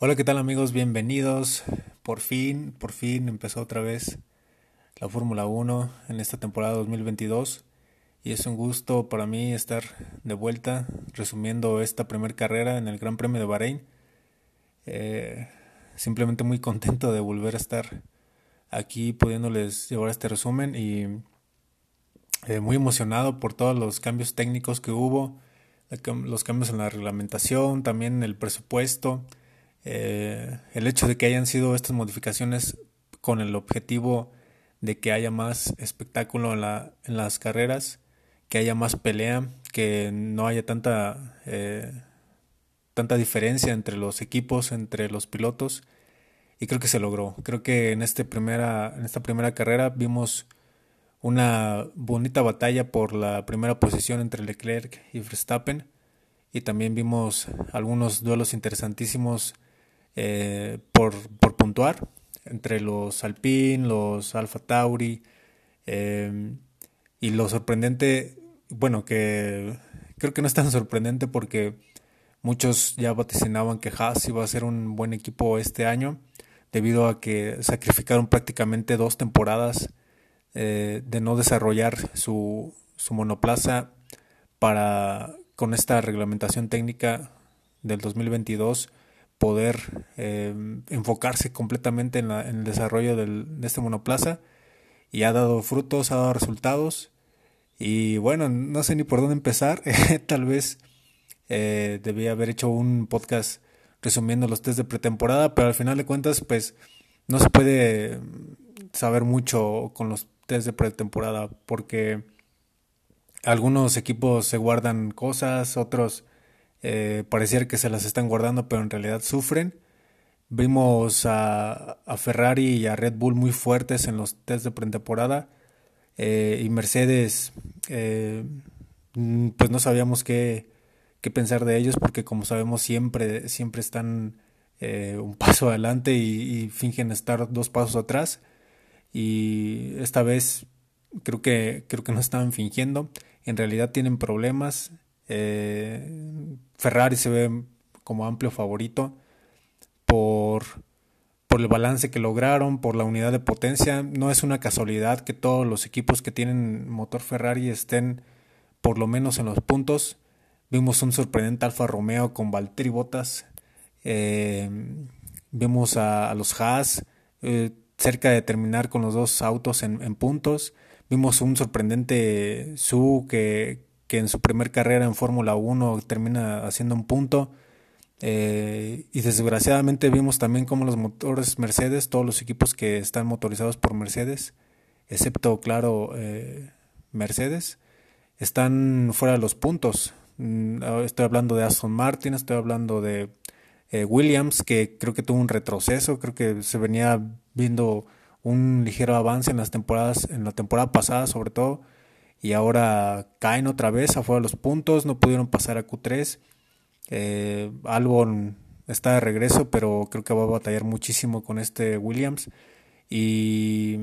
Hola, ¿qué tal amigos? Bienvenidos. Por fin, por fin empezó otra vez la Fórmula 1 en esta temporada 2022 y es un gusto para mí estar de vuelta resumiendo esta primera carrera en el Gran Premio de Bahrein. Eh, simplemente muy contento de volver a estar aquí pudiéndoles llevar este resumen y eh, muy emocionado por todos los cambios técnicos que hubo, los cambios en la reglamentación, también en el presupuesto eh, el hecho de que hayan sido estas modificaciones con el objetivo de que haya más espectáculo en, la, en las carreras, que haya más pelea, que no haya tanta, eh, tanta diferencia entre los equipos, entre los pilotos. Y creo que se logró. Creo que en, este primera, en esta primera carrera vimos una bonita batalla por la primera posición entre Leclerc y Verstappen. Y también vimos algunos duelos interesantísimos eh, por, por, puntuar entre los Alpine, los Alfa Tauri eh, y lo sorprendente, bueno, que creo que no es tan sorprendente porque muchos ya vaticinaban que Haas iba a ser un buen equipo este año debido a que sacrificaron prácticamente dos temporadas eh, de no desarrollar su, su monoplaza para con esta reglamentación técnica del 2022 poder eh, enfocarse completamente en, el desarrollo de este monoplaza y ha dado frutos, ha dado resultados. Y bueno, no sé ni por dónde empezar, tal vez eh, debía haber hecho un podcast resumiendo los test de pretemporada, pero al final de cuentas pues no se puede saber mucho con los test de pretemporada porque algunos equipos se guardan cosas, otros eh, pareciera que se las están guardando, pero en realidad sufren. Vimos a, Ferrari y a Red Bull muy fuertes en los test de pretemporada eh, y Mercedes, eh, mm, pues no sabíamos qué, qué, pensar de ellos porque como sabemos siempre, siempre están eh, un paso adelante y, y, fingen estar dos pasos atrás. Y esta vez creo que, creo que no estaban fingiendo, en realidad tienen problemas eh, Ferrari se ve como amplio favorito por, por el balance que lograron, por la unidad de potencia. No es una casualidad que todos los equipos que tienen motor Ferrari estén por lo menos en los puntos. Vimos un sorprendente Alfa Romeo con Valtteri Bottas. Eh, vimos a, los Haas eh, cerca de terminar con los dos autos en, en puntos. Vimos un sorprendente Su que, que en su primer carrera en Fórmula 1 termina haciendo un punto. Eh, y desgraciadamente vimos también como los motores Mercedes, todos los equipos que están motorizados por Mercedes, excepto, claro, eh, Mercedes, están fuera de los puntos. Mm, estoy hablando de Aston Martin, estoy hablando de eh, Williams, que creo que tuvo un retroceso, creo que se venía viendo un ligero avance en las temporadas, en la temporada pasada sobre todo y ahora caen otra vez afuera de los puntos, no pudieron pasar a Q3. Eh, Albon está de regreso, pero creo que va a batallar muchísimo con este Williams. Y,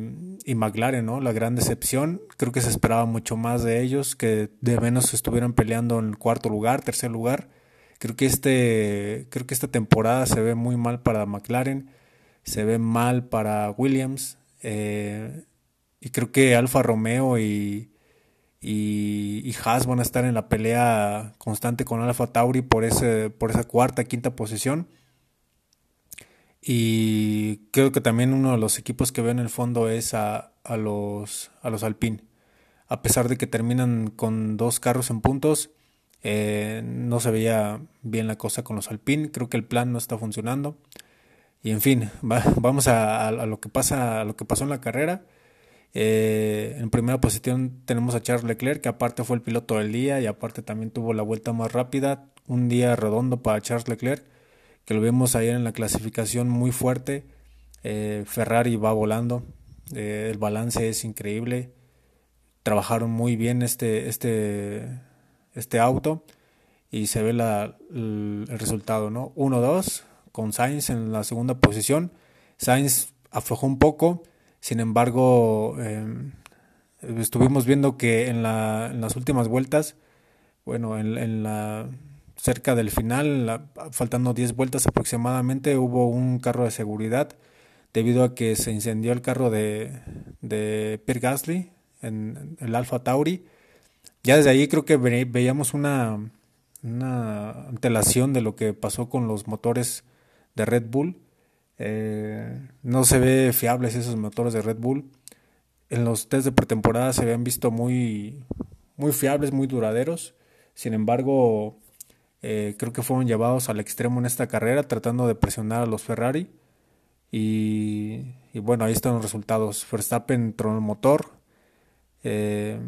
y McLaren, ¿no? La gran decepción. Creo que se esperaba mucho más de ellos, que de menos estuvieran peleando en cuarto lugar, tercer lugar. Creo que este, creo que esta temporada se ve muy mal para McLaren, se ve mal para Williams. Eh, y creo que Alfa Romeo y, y, y, Haas van a estar en la pelea constante con Alfa Tauri por, ese, por esa cuarta, quinta posición. Y creo que también uno de los equipos que veo en el fondo es a, a los, a los Alpine. A pesar de que terminan con dos carros en puntos, eh, no se veía bien la cosa con los Alpine. Creo que el plan no está funcionando. Y en fin, vamos a, lo que pasa, a lo que pasó en la carrera. Eh, en primera posición tenemos a Charles Leclerc, que aparte fue el piloto del día y aparte también tuvo la vuelta más rápida. Un día redondo para Charles Leclerc, que lo vemos ayer en la clasificación muy fuerte. Eh, Ferrari va volando, eh, el balance es increíble. Trabajaron muy bien este, este, este auto y se ve el, el resultado, ¿no? 1-2 con Sainz en la segunda posición. Sainz aflojó un poco sin embargo, em, estuvimos viendo que en, la, en, las últimas vueltas, bueno, en, la cerca del final, faltando 10 vueltas aproximadamente, hubo un carro de seguridad debido a que se incendió el carro de, Pierre Gasly en el Alfa Tauri. Ya desde ahí creo que veíamos una antelación de lo que pasó con los motores de Red Bull. Eh, no se ve fiables esos motores de Red Bull. En los test de pretemporada se habían visto muy, muy fiables, muy duraderos. Sin embargo, eh, creo que fueron llevados al extremo en esta carrera, tratando de presionar a los Ferrari. Y, bueno, ahí están los resultados. Verstappen tronó el motor. Eh,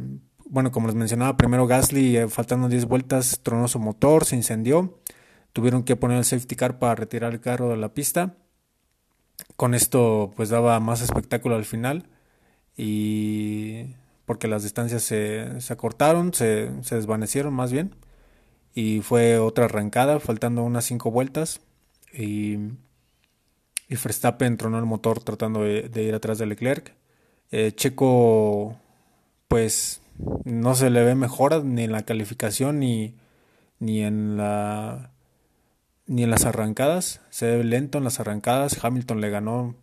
bueno, como les mencionaba, primero Gasly, faltando 10 vueltas, tronó su motor, se incendió. Tuvieron que poner el safety car para retirar el carro de la pista. Con esto, pues daba más espectáculo al final. Y porque las distancias se, se acortaron, se, se, desvanecieron más bien. Y fue otra arrancada, faltando unas 5 vueltas. Y, y Verstappen tronó el motor tratando de, ir atrás de Leclerc. Eh, Checo, pues no se le ve mejora ni en la calificación ni, ni en la ni en las arrancadas. Se ve lento en las arrancadas. Hamilton le ganó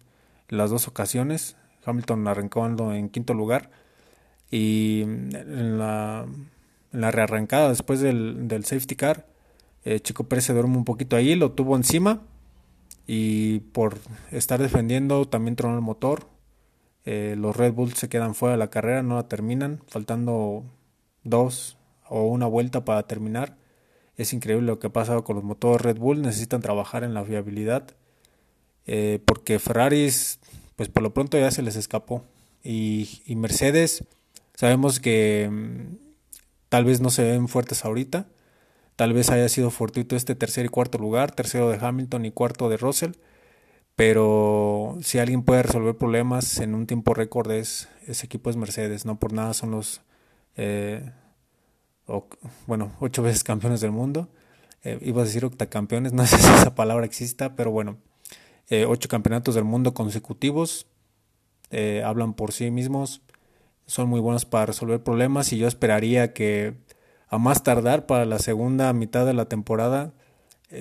las dos ocasiones. Hamilton arrancó en quinto lugar. Y en la, rearrancada después del, del safety car, eh, Chico Pérez se duerme un poquito ahí, lo tuvo encima. Y por estar defendiendo también tronó el motor. Eh, los Red Bulls se quedan fuera de la carrera, no la terminan, faltando dos o una vuelta para terminar. Es increíble lo que ha pasado con los motores Red Bull, necesitan trabajar en la fiabilidad. Eh, porque Ferraris, pues por lo pronto ya se les escapó. Y, Mercedes, sabemos que mm, tal vez no se ven fuertes ahorita. Tal vez haya sido fortuito este tercer y cuarto lugar, tercero de Hamilton y cuarto de Russell pero si alguien puede resolver problemas en un tiempo récord es ese equipo es Mercedes, no por nada son los eh, bueno, ocho veces campeones del mundo. Eh, iba a decir octacampeones, no sé si esa palabra exista, pero bueno, eh, ocho campeonatos del mundo consecutivos hablan por sí mismos, son muy buenos para resolver problemas y yo esperaría que a más tardar para la segunda mitad de la temporada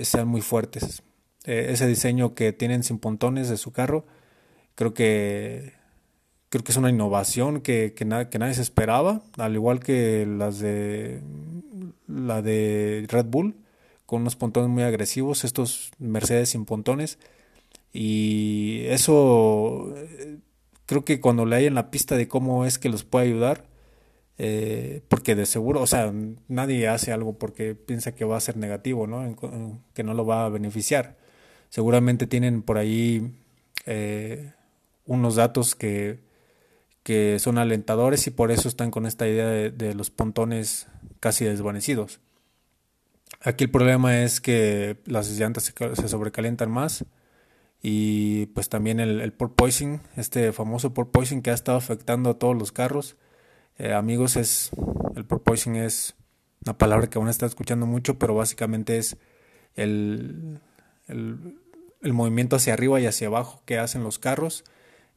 sean muy fuertes. Eh, ese diseño que tienen sin pontones de su carro, creo que creo que es una innovación que, que, que nadie se esperaba, al igual que las de la de Red Bull, con unos pontones muy agresivos, estos Mercedes sin pontones. Y eso eh, creo que cuando le hay en la pista de cómo es que los puede ayudar, eh, porque de seguro, o sea, nadie hace algo porque piensa que va a ser negativo, ¿no? que no lo va a beneficiar seguramente tienen por ahí eh, unos datos que, que, son alentadores y por eso están con esta idea de, los pontones casi desvanecidos. Aquí el problema es que las llantas se, sobrecalientan más y pues también el, el porpoising, este famoso porpoising que ha estado afectando a todos los carros. Eh, amigos, es el porpoising es una palabra que aún está escuchando mucho, pero básicamente es el, el movimiento hacia arriba y hacia abajo que hacen los carros.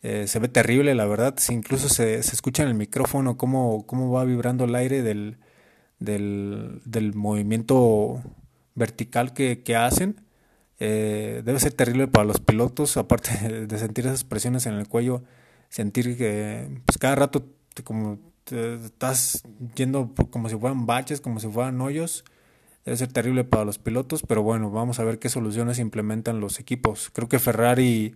Eh, se ve terrible, la verdad. incluso se, se, escucha en el micrófono cómo, cómo va vibrando el aire del, del, del movimiento vertical que, que hacen. Eh, debe ser terrible para los pilotos, aparte de sentir esas presiones en el cuello, sentir que pues cada rato como estás yendo como si fueran baches, como si fueran hoyos Debe ser terrible para los pilotos, pero bueno, vamos a ver qué soluciones implementan los equipos. Creo que Ferrari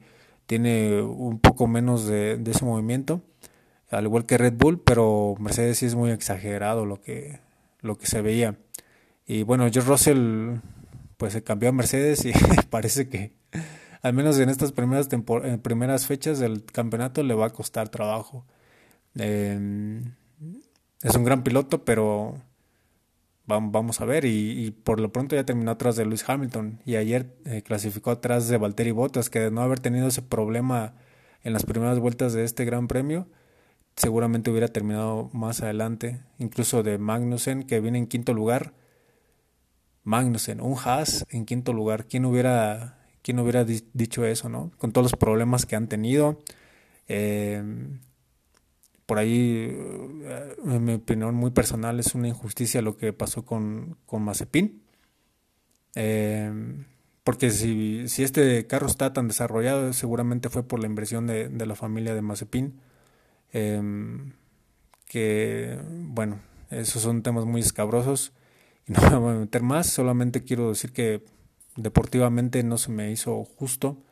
tiene un poco menos de, ese movimiento, al igual que Red Bull, pero Mercedes sí es muy exagerado lo que, lo que se veía. Y bueno, George Russell pues se cambió a Mercedes y parece que al menos en estas primeras, en primeras fechas del campeonato le va a costar trabajo. Es un gran piloto, pero vamos a ver. Y, por lo pronto ya terminó atrás de Lewis Hamilton. Y ayer eh, clasificó atrás de Valtteri Bottas, que de no haber tenido ese problema en las primeras vueltas de este Gran Premio, seguramente hubiera terminado más adelante. Incluso de Magnussen, que viene en quinto lugar. Magnussen, un Haas en quinto lugar. ¿Quién hubiera, quién hubiera dicho eso, no? Con todos los problemas que han tenido. Eh, por ahí, eh, en mi opinión muy personal, es una injusticia lo que pasó con, con Mazepin. Em, porque si, si, este carro está tan desarrollado, seguramente fue por la inversión de, de la familia de Mazepin. Em, que, bueno, esos son temas muy escabrosos y no me voy a meter más. Solamente quiero decir que deportivamente no se me hizo justo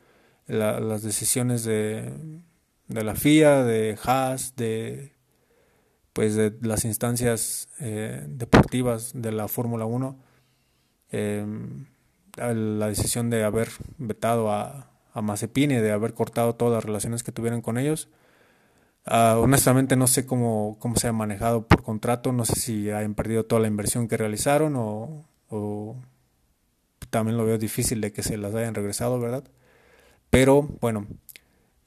las decisiones de, de la FIA, de Haas, de pues de las instancias eh, deportivas de la Fórmula 1, eh, la decisión de haber vetado a, a de haber cortado todas las relaciones que tuvieran con ellos. Uh, honestamente no sé cómo, cómo se ha manejado por contrato, no sé si hayan perdido toda la inversión que realizaron o, o también lo veo difícil de que se las hayan regresado, ¿verdad? Pero bueno,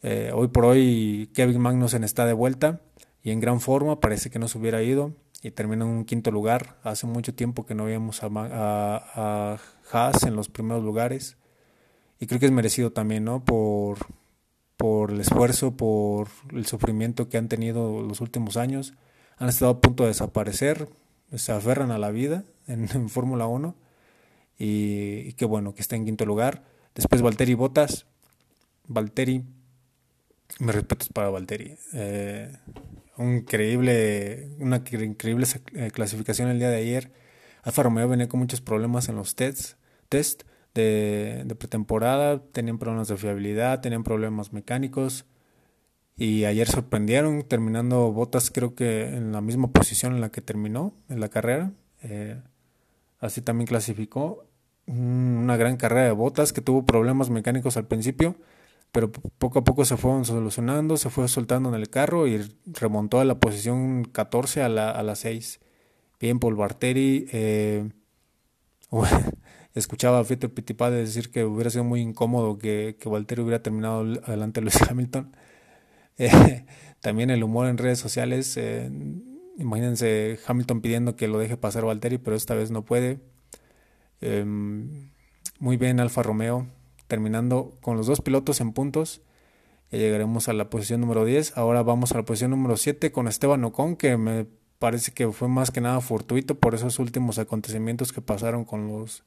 eh, hoy por hoy Kevin Magnussen está de vuelta y en gran forma, parece que no se hubiera ido y terminó en un quinto lugar. Hace mucho tiempo que no veíamos a, Haas en los primeros lugares y creo que es merecido también, ¿no? Por, el esfuerzo, por el sufrimiento que han tenido los últimos años. Han estado a punto de desaparecer, se aferran a la vida en, Fórmula 1 y, y, qué bueno que está en quinto lugar. Después Valtteri Bottas. Valtteri me respetos para Valtteri. Eh, un increíble, una increíble eh, clasificación el día de ayer. Alfa Romeo venía con muchos problemas en los tests, test de, pretemporada, tenían problemas de fiabilidad, tenían problemas mecánicos y ayer sorprendieron terminando Botas creo que en la misma posición en la que terminó en la carrera. Eh, así también clasificó una gran carrera de Botas que tuvo problemas mecánicos al principio pero poco a poco se fueron solucionando, se fue soltando en el carro y remontó a la posición 14 a la, a la 6. Bien por Barteri. Eh, escuchaba a Fieter Pitipade decir que hubiera sido muy incómodo que, que Valtteri hubiera terminado adelante de Lewis Hamilton. Eh, también el humor en redes sociales. Eh, imagínense Hamilton pidiendo que lo deje pasar Valtteri, pero esta vez no puede. Em, muy bien Alfa Romeo terminando con los dos pilotos en puntos. Ya llegaremos a la posición número 10. Ahora vamos a la posición número 7 con Esteban Ocon, que me parece que fue más que nada fortuito por esos últimos acontecimientos que pasaron con los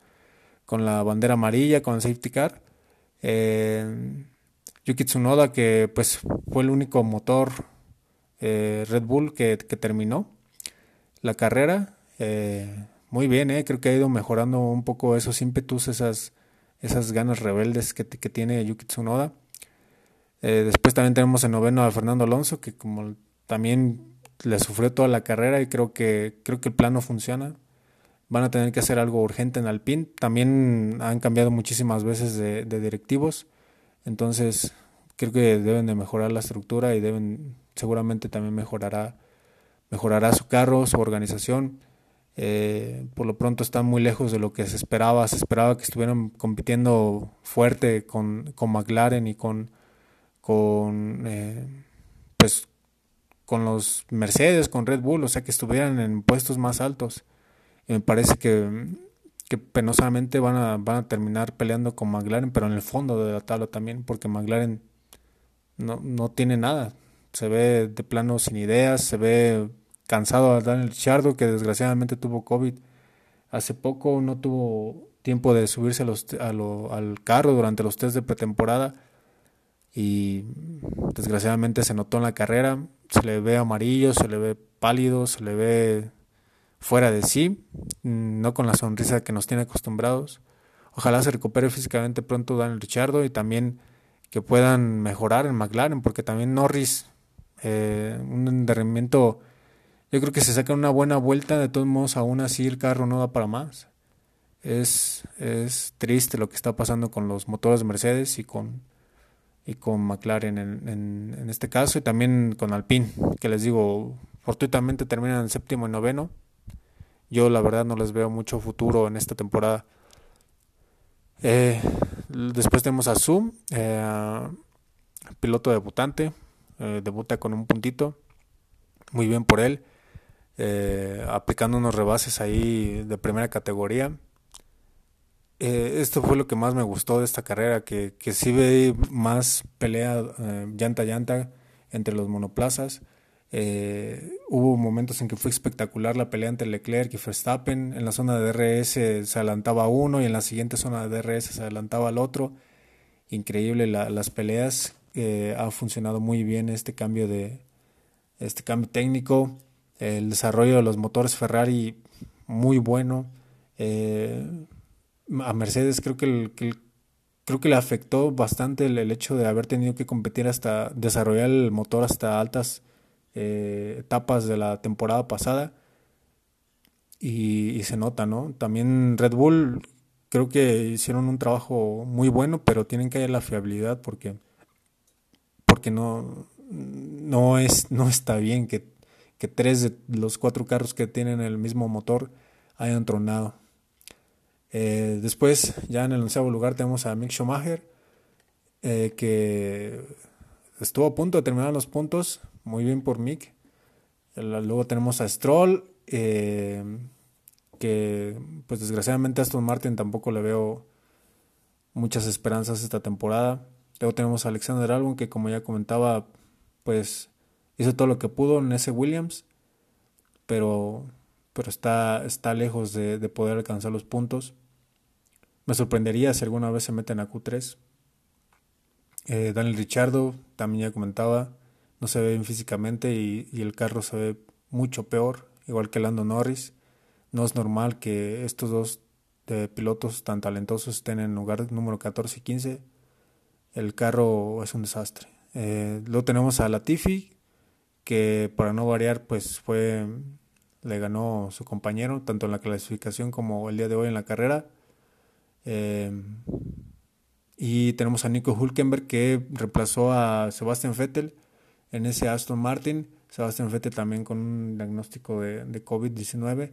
con la bandera amarilla, con el safety car. Eh, Yuki Tsunoda, que pues fue el único motor eh, Red Bull que, terminó la carrera. Eh, muy bien, eh, creo que ha ido mejorando un poco esos ímpetus, esas esas ganas rebeldes que, que tiene Yuki Tsunoda. Eh, después también tenemos en noveno a Fernando Alonso, que como también le sufrió toda la carrera y creo que, creo que el plano funciona. Van a tener que hacer algo urgente en Alpine. También han cambiado muchísimas veces de, de directivos. Entonces creo que deben de mejorar la estructura y deben seguramente también mejorará mejorará su carro, su organización. Eh, por lo pronto están muy lejos de lo que se esperaba. Se esperaba que estuvieran compitiendo fuerte con, con McLaren y con, con eh, pues con los Mercedes, con Red Bull, o sea que estuvieran en puestos más altos. Y me parece que, que penosamente van a, van a terminar peleando con McLaren, pero en el fondo de la tabla también, porque McLaren no, no tiene nada. Se ve de plano sin ideas, se ve cansado a Daniel Richardo, que desgraciadamente tuvo COVID hace poco, no tuvo tiempo de subirse a los, al carro durante los test de pretemporada y desgraciadamente se notó en la carrera, se le ve amarillo, se le ve pálido, se le ve fuera de sí, no con la sonrisa que nos tiene acostumbrados. Ojalá se recupere físicamente pronto Daniel Richardo y también que puedan mejorar en McLaren, porque también Norris, eh, un enderramiento yo creo que se saca una buena vuelta, de todos modos aún así el carro no da para más. Es, es triste lo que está pasando con los motores Mercedes y con, y con McLaren en, en, este caso y también con Alpine, que les digo, fortuitamente terminan en séptimo y noveno. Yo la verdad no les veo mucho futuro en esta temporada. Eh, después tenemos a Zoom, eh, piloto debutante, eh, debuta con un puntito, muy bien por él eh, aplicando unos rebases ahí de primera categoría. Eh, esto fue lo que más me gustó de esta carrera, que, que sí más pelea eh, llanta a llanta entre los monoplazas. Hubo momentos en que fue espectacular la pelea entre Leclerc y Verstappen. En la zona de DRS se adelantaba uno y en la siguiente zona de DRS se adelantaba al otro. Increíble las peleas. Ha funcionado muy bien este cambio de este cambio técnico. El desarrollo de los motores Ferrari muy bueno. Eh, a Mercedes creo que, creo que le afectó bastante el, hecho de haber tenido que competir hasta desarrollar el motor hasta altas eh, etapas de la temporada pasada y, se nota, ¿no? También Red Bull creo que hicieron un trabajo muy bueno, pero tienen que haber la fiabilidad porque porque no no es no está bien que, que tres de los cuatro carros que tienen el mismo motor hayan tronado. Eh, después, ya en el onceavo lugar, tenemos a Mick Schumacher, eh, que estuvo a punto de terminar los puntos, muy bien por Mick. Luego tenemos a Stroll, eh, que pues desgraciadamente a Aston Martin tampoco le veo muchas esperanzas esta temporada. Luego tenemos a Alexander Albon, que como ya comentaba, pues hizo todo lo que pudo en ese Williams, pero, pero está, está lejos de, de poder alcanzar los puntos. Me sorprendería si alguna vez se meten a Q3. Eh, Daniel Richardo, también ya comentaba, no se ve bien físicamente y, el carro se ve mucho peor, igual que Lando Norris. No es normal que estos dos eh, pilotos tan talentosos estén en lugar número 14 y 15. El carro es un desastre. Eh, luego tenemos a Latifi, que para no variar, pues fue, le ganó su compañero, tanto en la clasificación como el día de hoy en la carrera. Eh, y tenemos a Nico Hulkenberg que reemplazó a Sebastian Vettel en ese Aston Martin. Sebastian Vettel también con un diagnóstico de, de COVID-19.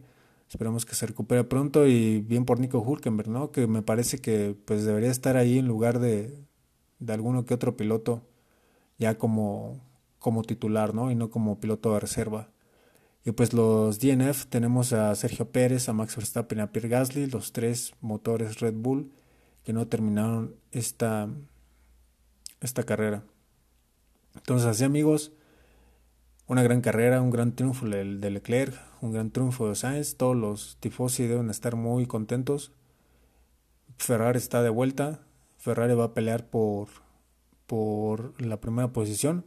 Esperemos que se recupere pronto y bien por Nico Hulkenberg, ¿no? Que me parece que pues debería estar ahí en lugar de, de alguno que otro piloto ya como, como titular, ¿no? Y no como piloto de reserva. Y pues los DNF tenemos a Sergio Pérez, a Max Verstappen y a Pierre Gasly, los tres motores Red Bull que no terminaron esta, esta carrera. Entonces así amigos, una gran carrera, un gran triunfo de Leclerc, un gran triunfo de Sainz, todos los tifosi deben estar muy contentos. Ferrari está de vuelta, Ferrari va a pelear por, por la primera posición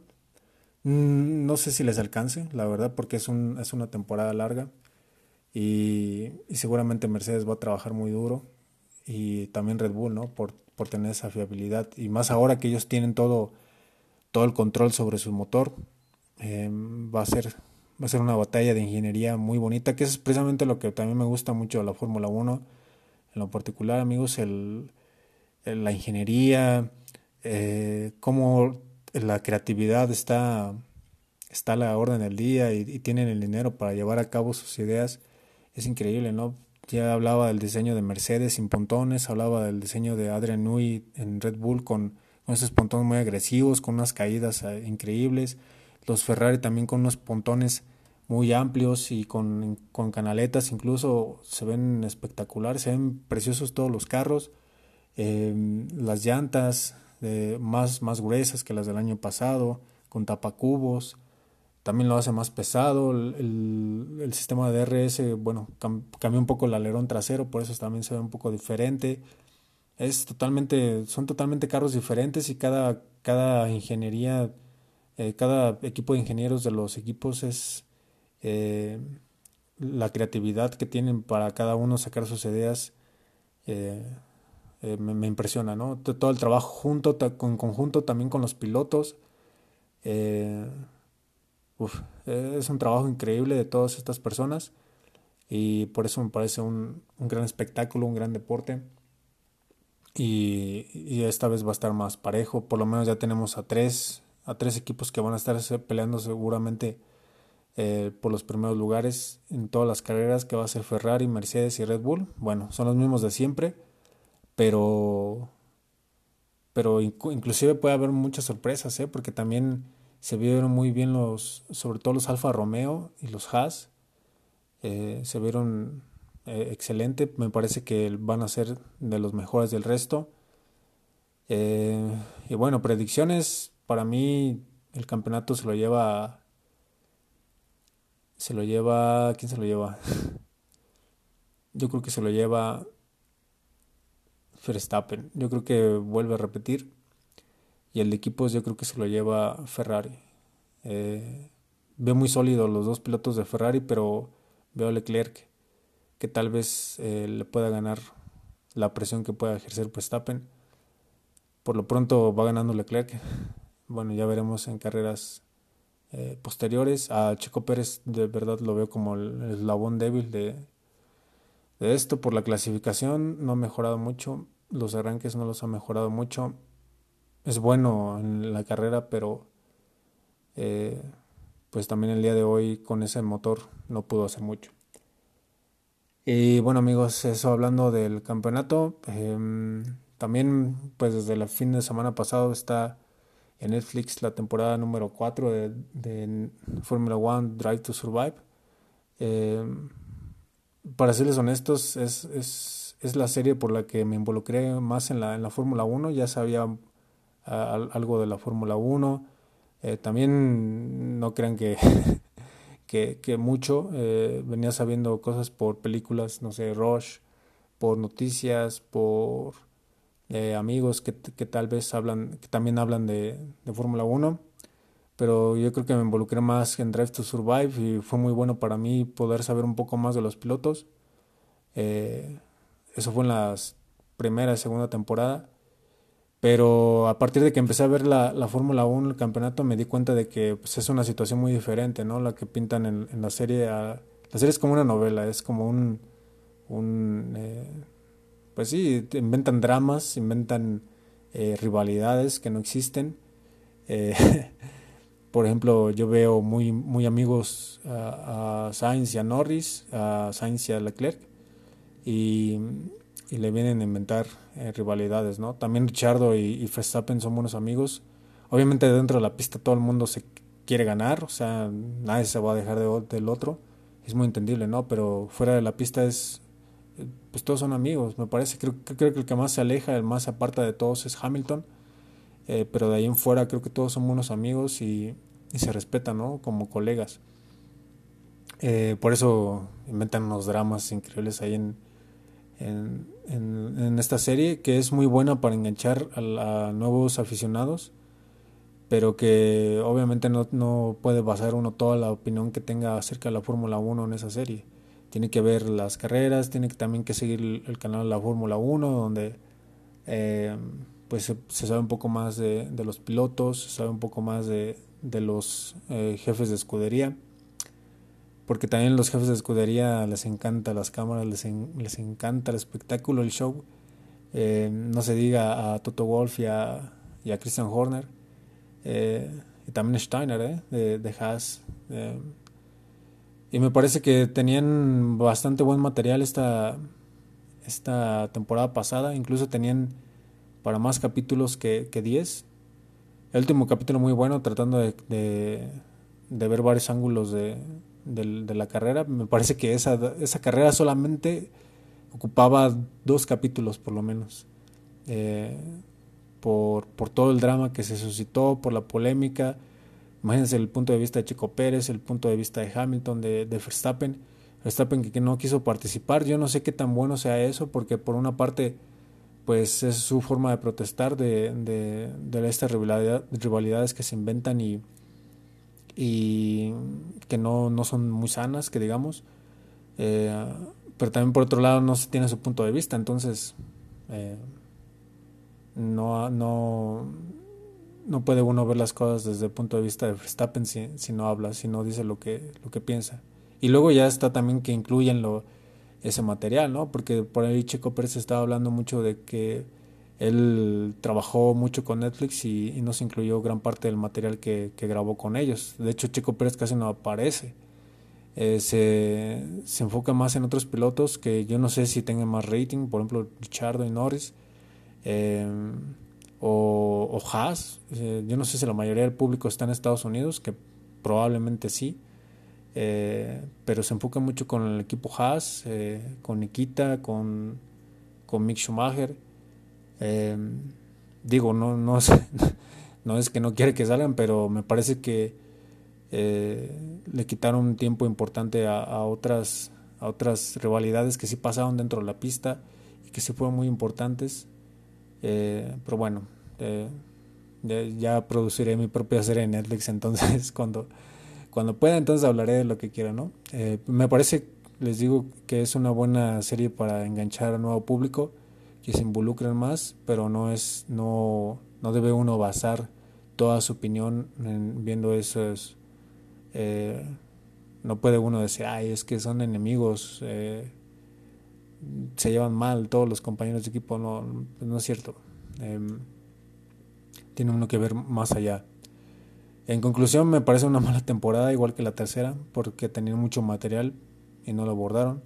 no sé si les alcance, la verdad, porque es, un, es una temporada larga y, seguramente Mercedes va a trabajar muy duro y también Red Bull, ¿no? Por, por tener esa fiabilidad y más ahora que ellos tienen todo, todo el control sobre su motor, em, va, a ser, va a ser una batalla de ingeniería muy bonita, que es precisamente lo que también me gusta mucho de la Fórmula 1, en lo particular, amigos, el, la ingeniería, eh, cómo la creatividad está, está a la orden del día y, tienen el dinero para llevar a cabo sus ideas, es increíble, ¿no? Ya hablaba del diseño de Mercedes sin pontones, hablaba del diseño de Adrian Newey en Red Bull con, esos pontones muy agresivos, con unas caídas eh, increíbles, los Ferrari también con unos pontones muy amplios y con, con canaletas incluso se ven espectaculares, se ven preciosos todos los carros, eh, las llantas, más, más gruesas que las del año pasado, con tapacubos. También lo hace más pesado. El, el, sistema de DRS, bueno, cambió un poco el alerón trasero, por eso también se ve un poco diferente. Es totalmente, son totalmente carros diferentes y cada, cada ingeniería, eh, cada equipo de ingenieros de los equipos es eh, la creatividad que tienen para cada uno sacar sus ideas. Eh, eh, me, impresiona, ¿no? Todo el trabajo junto, en conjunto también con los pilotos. Eh, es un trabajo increíble de todas estas personas y por eso me parece un, gran espectáculo, un gran deporte. Y, esta vez va a estar más parejo, por lo menos ya tenemos a tres, a tres equipos que van a estar peleando seguramente eh, por los primeros lugares en todas las carreras, que va a ser Ferrari, Mercedes y Red Bull. Bueno, son los mismos de siempre pero pero inclusive puede haber muchas sorpresas, ¿eh? porque también se vieron muy bien los, sobre todo los Alfa Romeo y los Haas, eh, se vieron eh, excelente, me parece que van a ser de los mejores del resto. y bueno, predicciones, para mí el campeonato se lo lleva se lo lleva, ¿quién se lo lleva? Yo creo que se lo lleva Verstappen. Yo creo que vuelve a repetir. Y el de equipos yo creo que se lo lleva Ferrari. Eh, veo muy sólido los dos pilotos de Ferrari, pero veo a Leclerc que tal vez eh, le pueda ganar la presión que pueda ejercer Verstappen. Por lo pronto va ganando Leclerc. Bueno, ya veremos en carreras eh, posteriores. A Checo Pérez de verdad lo veo como el eslabón débil de, de esto. Por la clasificación no ha mejorado mucho. Los arranques no los ha mejorado mucho. Es bueno en la carrera, pero eh, pues también el día de hoy con ese motor no pudo hacer mucho. Y bueno amigos, eso hablando del campeonato, em, también pues desde el fin de semana pasado está en Netflix la temporada número 4 de, de Formula One Drive to Survive. Em, para serles honestos, es, es, es, la serie por la que me involucré más en la, en la Fórmula 1, ya sabía algo de la Fórmula 1. Eh, también no crean que que, mucho. Eh, venía sabiendo cosas por películas, no sé, Rush, por noticias, por eh, amigos que, que, tal vez hablan, que también hablan de, de Fórmula 1. Pero yo creo que me involucré más en Drive to Survive y fue muy bueno para mí poder saber un poco más de los pilotos. Eh, eso fue en la primera y segunda temporada. Pero a partir de que empecé a ver la, la Fórmula 1, el campeonato, me di cuenta de que pues, es una situación muy diferente, ¿no? La que pintan en, en la serie. la serie es como una novela, es como un... un eh, pues sí, inventan dramas, inventan eh, rivalidades que no existen. Eh, por ejemplo, yo veo muy, muy amigos a, a Sainz y a Norris, a Sainz y a Leclerc. Y le vienen a inventar eh, rivalidades, ¿no? También Richardo y, y, Verstappen son buenos amigos. Obviamente dentro de la pista todo el mundo se quiere ganar, o sea, nadie se va a dejar de, del otro. Es muy entendible, ¿no? Pero fuera de la pista es, pues todos son amigos, me parece. Creo, creo que el que más se aleja, el más aparta de todos es Hamilton. Eh, pero de ahí en fuera creo que todos son buenos amigos y, y se respetan, ¿no? Como colegas. Eh, por eso inventan unos dramas increíbles ahí en, en, en, esta serie que es muy buena para enganchar a, nuevos aficionados pero que obviamente no, no, puede basar uno toda la opinión que tenga acerca de la Fórmula 1 en esa serie. Tiene que ver las carreras, tiene que, también que seguir el, canal de la Fórmula 1, donde eh, pues se, sabe un poco más de, de, los pilotos, se sabe un poco más de, de los eh, jefes de escudería porque también los jefes de escudería les encanta las cámaras, les, les encanta el espectáculo, el show. Eh, no se diga a Toto Wolf y a, y a Christian Horner. Eh, y también Steiner, eh, de, de Haas. y me parece que tenían bastante buen material esta, esta temporada pasada. Incluso tenían para más capítulos que 10. el último capítulo muy bueno, tratando de, de ver varios ángulos de, de la carrera. Me parece que esa, esa carrera solamente ocupaba dos capítulos por lo menos. Eh, por, por, todo el drama que se suscitó, por la polémica. Imagínense el punto de vista de Chico Pérez, el punto de vista de Hamilton, de, de Verstappen. Verstappen que, no quiso participar. Yo no sé qué tan bueno sea eso, porque por una parte, pues es su forma de protestar de, de, de estas rivalidades que se inventan y, y que no, no son muy sanas, que digamos. Eh, pero también por otro lado no se tiene su punto de vista, entonces eh, no, no, no puede uno ver las cosas desde el punto de vista de Verstappen si, si no habla, si no dice lo que, lo que piensa. Y luego ya está también que incluyen lo, ese material, ¿no? Porque por ahí Checo Pérez estaba hablando mucho de que él trabajó mucho con Netflix y, y nos incluyó gran parte del material que, grabó con ellos. De hecho, Checo Pérez casi no aparece. Eh, se, se, enfoca más en otros pilotos que yo no sé si tengan más rating, por ejemplo, Richardo y Norris. Eh, o, Haas. Eh, yo no sé si la mayoría del público está en Estados Unidos, que probablemente sí. Pero se enfoca mucho con el equipo Haas, con Nikita, con, con Mick Schumacher. Eh, digo, no, no, es, no es que no quiere que salgan, pero me parece que eh, le quitaron un tiempo importante a, otras, a otras rivalidades que sí pasaron dentro de la pista y que sí fueron muy importantes. Eh, pero bueno, eh, ya produciré mi propia serie en Netflix, entonces cuando, cuando pueda, entonces hablaré de lo que quiera, ¿no? me parece, les digo, que es una buena serie para enganchar a nuevo público, que se involucren más, pero no es, no, no debe uno basar toda su opinión en, viendo esos eh, no puede uno decir, ay, es que son enemigos, eh, se llevan mal todos los compañeros de equipo. No, no es cierto. Em, tiene uno que ver más allá. En conclusión, me parece una mala temporada, igual que la tercera, porque tenían mucho material y no lo abordaron.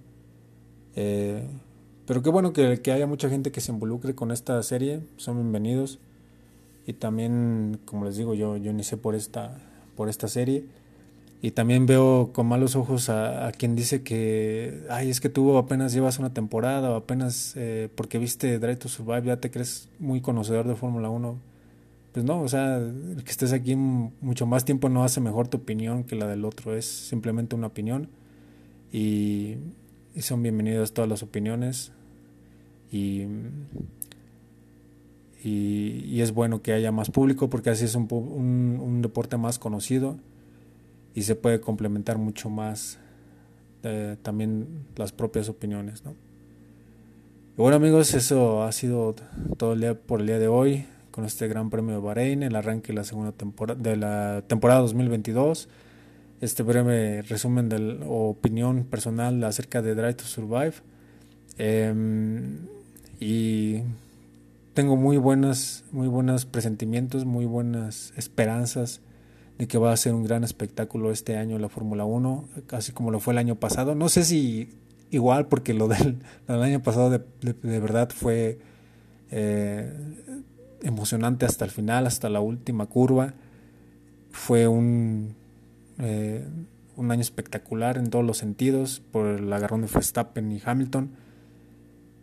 Eh, pero qué bueno que, haya mucha gente que se involucre con esta serie, son bienvenidos. Y también, como les digo, yo, yo sé por esta, por esta serie. Y también veo con malos ojos a, quien dice que, ay, es que tú apenas llevas una temporada o apenas eh, porque viste Drive to Survive ya te crees muy conocedor de Fórmula 1. Pues no, o sea, el que estés aquí mucho más tiempo no hace mejor tu opinión que la del otro, es simplemente una opinión. Y, son bienvenidas todas las opiniones. Y, y, es bueno que haya más público porque así es un, un, un deporte más conocido y se puede complementar mucho más eh, también las propias opiniones. ¿no? bueno amigos, eso ha sido todo el día por el día de hoy con este Gran Premio de Bahrein, el arranque de la segunda temporada de la temporada 2022. Este breve resumen de opinión personal acerca de Drive to Survive. Em, y tengo muy buenas, muy buenos presentimientos, muy buenas esperanzas de que va a ser un gran espectáculo este año la Fórmula 1, casi como lo fue el año pasado. No sé si igual, porque lo del, año pasado de, verdad fue eh, emocionante hasta el final, hasta la última curva. Fue un, eh, un año espectacular en todos los sentidos por el agarrón de Verstappen y Hamilton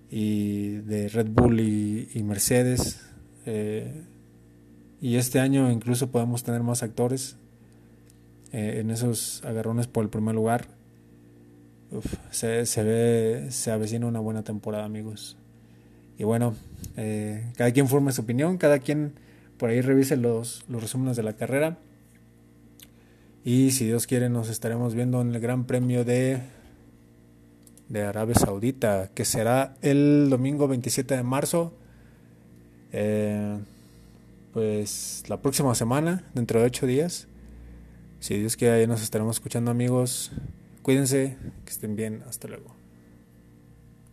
y de Red Bull y, Mercedes. Eh, y este año incluso podemos tener más actores eh, en esos agarrones por el primer lugar. se, se, ve, se avecina una buena temporada, amigos. Y bueno, eh, cada quien forme su opinión, cada quien por ahí revise los, los resúmenes de la carrera. Y si Dios quiere, nos estaremos viendo en el Gran Premio de, de Arabia Saudita, que será el domingo 27 de marzo. Eh, pues la próxima semana, dentro de ocho días. Si Dios quiere, ahí nos estaremos escuchando amigos. Cuídense, que estén bien. Hasta luego.